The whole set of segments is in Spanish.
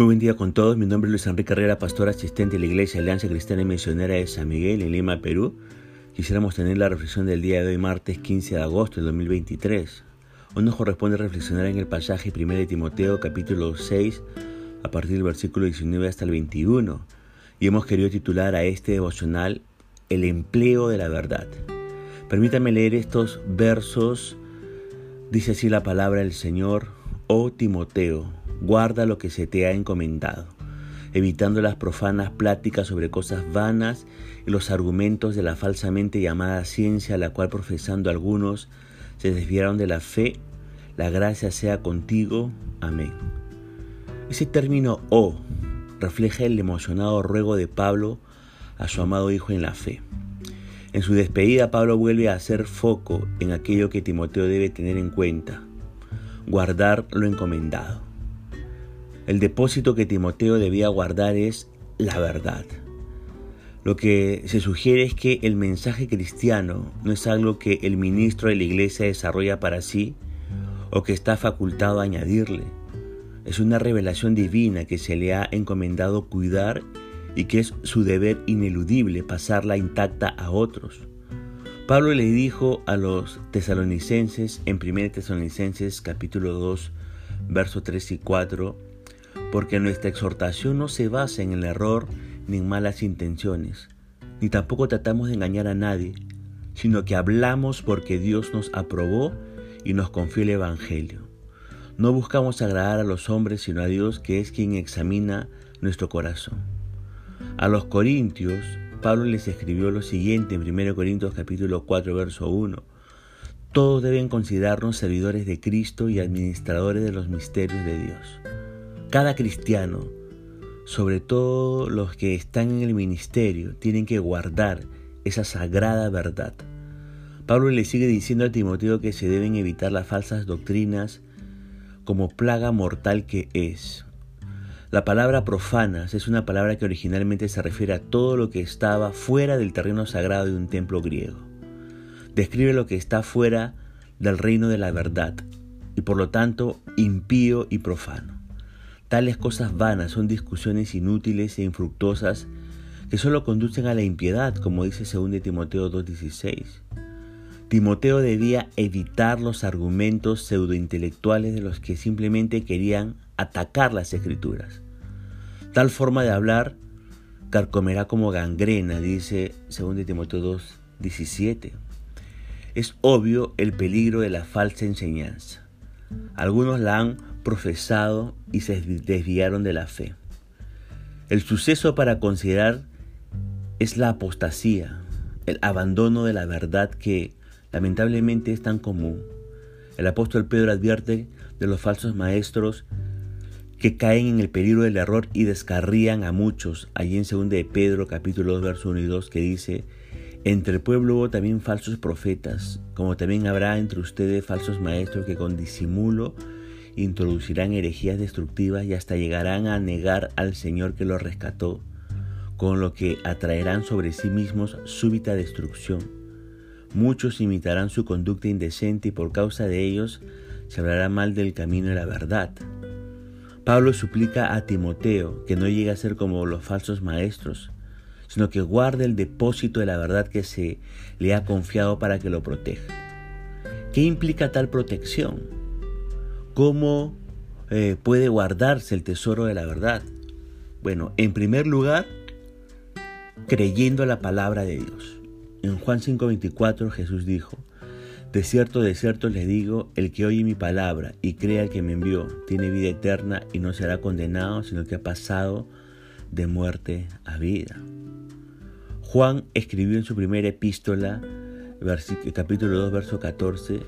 Muy buen día con todos. Mi nombre es Luis Enrique Herrera, pastor asistente de la Iglesia Alianza Cristiana y Misionera de San Miguel en Lima, Perú. Quisiéramos tener la reflexión del día de hoy, martes 15 de agosto del 2023. Hoy nos corresponde reflexionar en el pasaje 1 de Timoteo, capítulo 6, a partir del versículo 19 hasta el 21. Y hemos querido titular a este devocional El empleo de la verdad. Permítame leer estos versos. Dice así la palabra del Señor, oh Timoteo Guarda lo que se te ha encomendado, evitando las profanas pláticas sobre cosas vanas y los argumentos de la falsamente llamada ciencia, la cual profesando algunos se desviaron de la fe. La gracia sea contigo. Amén. Ese término O refleja el emocionado ruego de Pablo a su amado hijo en la fe. En su despedida, Pablo vuelve a hacer foco en aquello que Timoteo debe tener en cuenta, guardar lo encomendado. El depósito que Timoteo debía guardar es la verdad. Lo que se sugiere es que el mensaje cristiano no es algo que el ministro de la iglesia desarrolla para sí o que está facultado a añadirle. Es una revelación divina que se le ha encomendado cuidar y que es su deber ineludible pasarla intacta a otros. Pablo le dijo a los tesalonicenses en 1 Tesalonicenses capítulo 2, versos 3 y 4, porque nuestra exhortación no se basa en el error ni en malas intenciones, ni tampoco tratamos de engañar a nadie, sino que hablamos porque Dios nos aprobó y nos confió el Evangelio. No buscamos agradar a los hombres, sino a Dios, que es quien examina nuestro corazón. A los corintios, Pablo les escribió lo siguiente en 1 Corintios capítulo 4, verso 1. Todos deben considerarnos servidores de Cristo y administradores de los misterios de Dios. Cada cristiano, sobre todo los que están en el ministerio, tienen que guardar esa sagrada verdad. Pablo le sigue diciendo a Timoteo que se deben evitar las falsas doctrinas como plaga mortal que es. La palabra profanas es una palabra que originalmente se refiere a todo lo que estaba fuera del terreno sagrado de un templo griego. Describe lo que está fuera del reino de la verdad y por lo tanto impío y profano. Tales cosas vanas son discusiones inútiles e infructuosas que solo conducen a la impiedad, como dice 2 Timoteo 2.16. Timoteo debía evitar los argumentos pseudointelectuales de los que simplemente querían atacar las escrituras. Tal forma de hablar carcomerá como gangrena, dice 2 Timoteo 2.17. Es obvio el peligro de la falsa enseñanza. Algunos la han profesado y se desviaron de la fe. El suceso para considerar es la apostasía, el abandono de la verdad que lamentablemente es tan común. El apóstol Pedro advierte de los falsos maestros que caen en el peligro del error y descarrían a muchos. Allí en 2 de Pedro capítulo 2 verso 1 y 2 que dice, entre el pueblo hubo también falsos profetas, como también habrá entre ustedes falsos maestros que con disimulo introducirán herejías destructivas y hasta llegarán a negar al Señor que los rescató, con lo que atraerán sobre sí mismos súbita destrucción. Muchos imitarán su conducta indecente y por causa de ellos se hablará mal del camino de la verdad. Pablo suplica a Timoteo que no llegue a ser como los falsos maestros, sino que guarde el depósito de la verdad que se le ha confiado para que lo proteja. ¿Qué implica tal protección? ¿Cómo eh, puede guardarse el tesoro de la verdad? Bueno, en primer lugar, creyendo la palabra de Dios. En Juan 5:24 Jesús dijo, De cierto, de cierto les digo, el que oye mi palabra y crea que me envió, tiene vida eterna y no será condenado, sino que ha pasado de muerte a vida. Juan escribió en su primera epístola, capítulo 2, verso 14,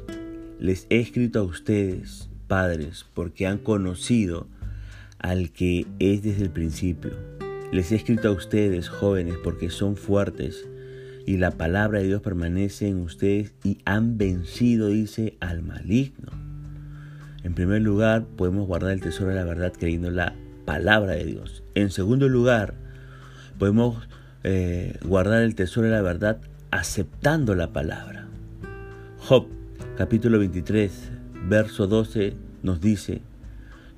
les he escrito a ustedes, padres, porque han conocido al que es desde el principio. Les he escrito a ustedes, jóvenes, porque son fuertes y la palabra de Dios permanece en ustedes y han vencido, dice, al maligno. En primer lugar, podemos guardar el tesoro de la verdad creyendo la palabra de Dios. En segundo lugar, podemos eh, guardar el tesoro de la verdad aceptando la palabra. Job, capítulo 23, verso 12 nos dice,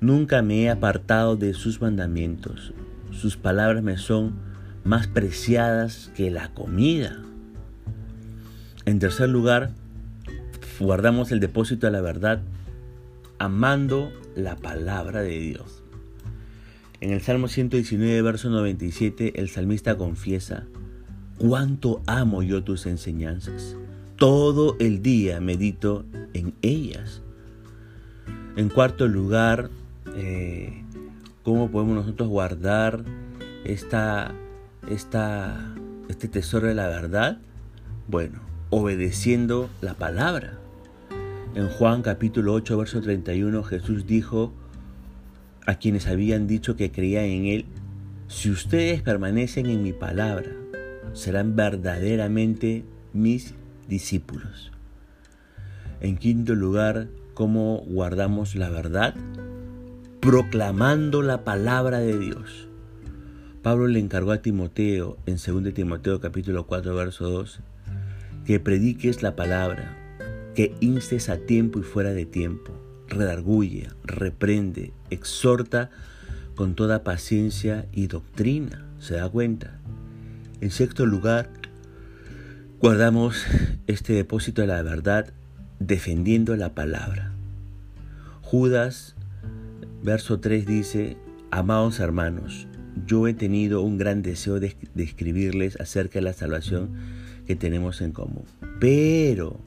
Nunca me he apartado de sus mandamientos. Sus palabras me son más preciadas que la comida. En tercer lugar, guardamos el depósito de la verdad amando la palabra de Dios. En el Salmo 119, verso 97, el salmista confiesa, cuánto amo yo tus enseñanzas. Todo el día medito en ellas. En cuarto lugar, eh, ¿cómo podemos nosotros guardar esta, esta, este tesoro de la verdad? Bueno, obedeciendo la palabra. En Juan capítulo 8, verso 31, Jesús dijo a quienes habían dicho que creían en Él, si ustedes permanecen en mi palabra, serán verdaderamente mis discípulos. En quinto lugar, ¿cómo guardamos la verdad? Proclamando la palabra de Dios. Pablo le encargó a Timoteo en 2 Timoteo capítulo 4 verso 2 que prediques la palabra, que instes a tiempo y fuera de tiempo, redarguye, reprende, exhorta con toda paciencia y doctrina. ¿Se da cuenta? En sexto lugar, guardamos este depósito de la verdad defendiendo la palabra. Judas, verso 3 dice, Amados hermanos, yo he tenido un gran deseo de, de escribirles acerca de la salvación que tenemos en común. Pero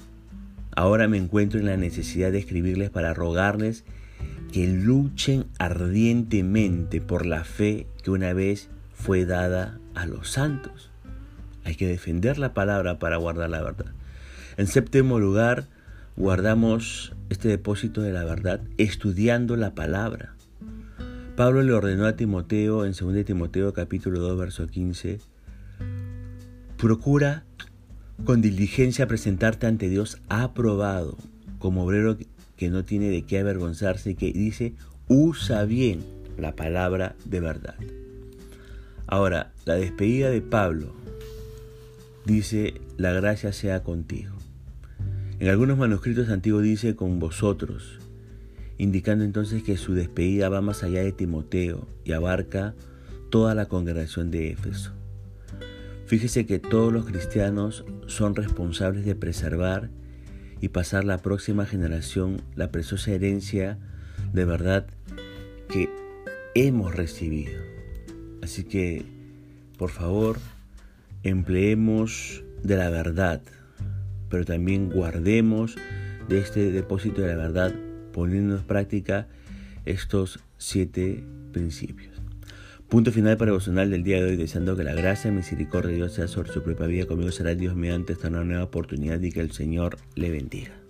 Ahora me encuentro en la necesidad de escribirles para rogarles que luchen ardientemente por la fe que una vez fue dada a los santos. Hay que defender la palabra para guardar la verdad. En séptimo lugar, guardamos este depósito de la verdad estudiando la palabra. Pablo le ordenó a Timoteo en 2 Timoteo capítulo 2 verso 15, procura con diligencia presentarte ante Dios aprobado, como obrero que no tiene de qué avergonzarse y que dice, usa bien la palabra de verdad. Ahora, la despedida de Pablo dice, la gracia sea contigo. En algunos manuscritos antiguos dice con vosotros, indicando entonces que su despedida va más allá de Timoteo y abarca toda la congregación de Éfeso. Fíjese que todos los cristianos son responsables de preservar y pasar la próxima generación la preciosa herencia de verdad que hemos recibido. Así que, por favor, empleemos de la verdad, pero también guardemos de este depósito de la verdad, poniendo en práctica estos siete principios. Punto final para el del día de hoy, deseando que la gracia y misericordia de Dios sea sobre su propia vida. Conmigo será Dios mediante esta nueva oportunidad y que el Señor le bendiga.